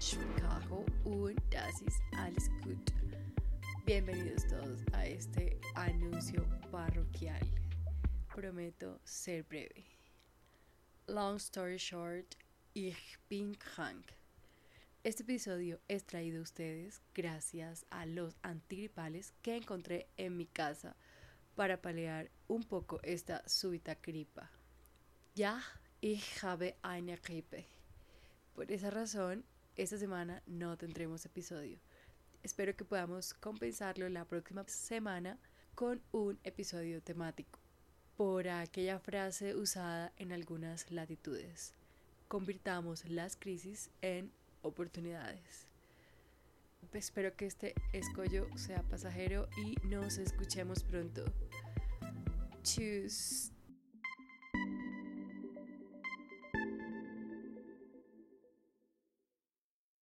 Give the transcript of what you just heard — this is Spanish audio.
Chicago. Bienvenidos todos a este anuncio parroquial. Prometo ser breve. Long story short, ich bin krank. Este episodio es traído a ustedes gracias a los antigripales que encontré en mi casa para paliar un poco esta súbita gripa. Ya, ich habe eine Grippe. Por esa razón, esta semana no tendremos episodio. Espero que podamos compensarlo la próxima semana con un episodio temático, por aquella frase usada en algunas latitudes. Convirtamos las crisis en oportunidades. Espero que este escollo sea pasajero y nos escuchemos pronto. Tschüss.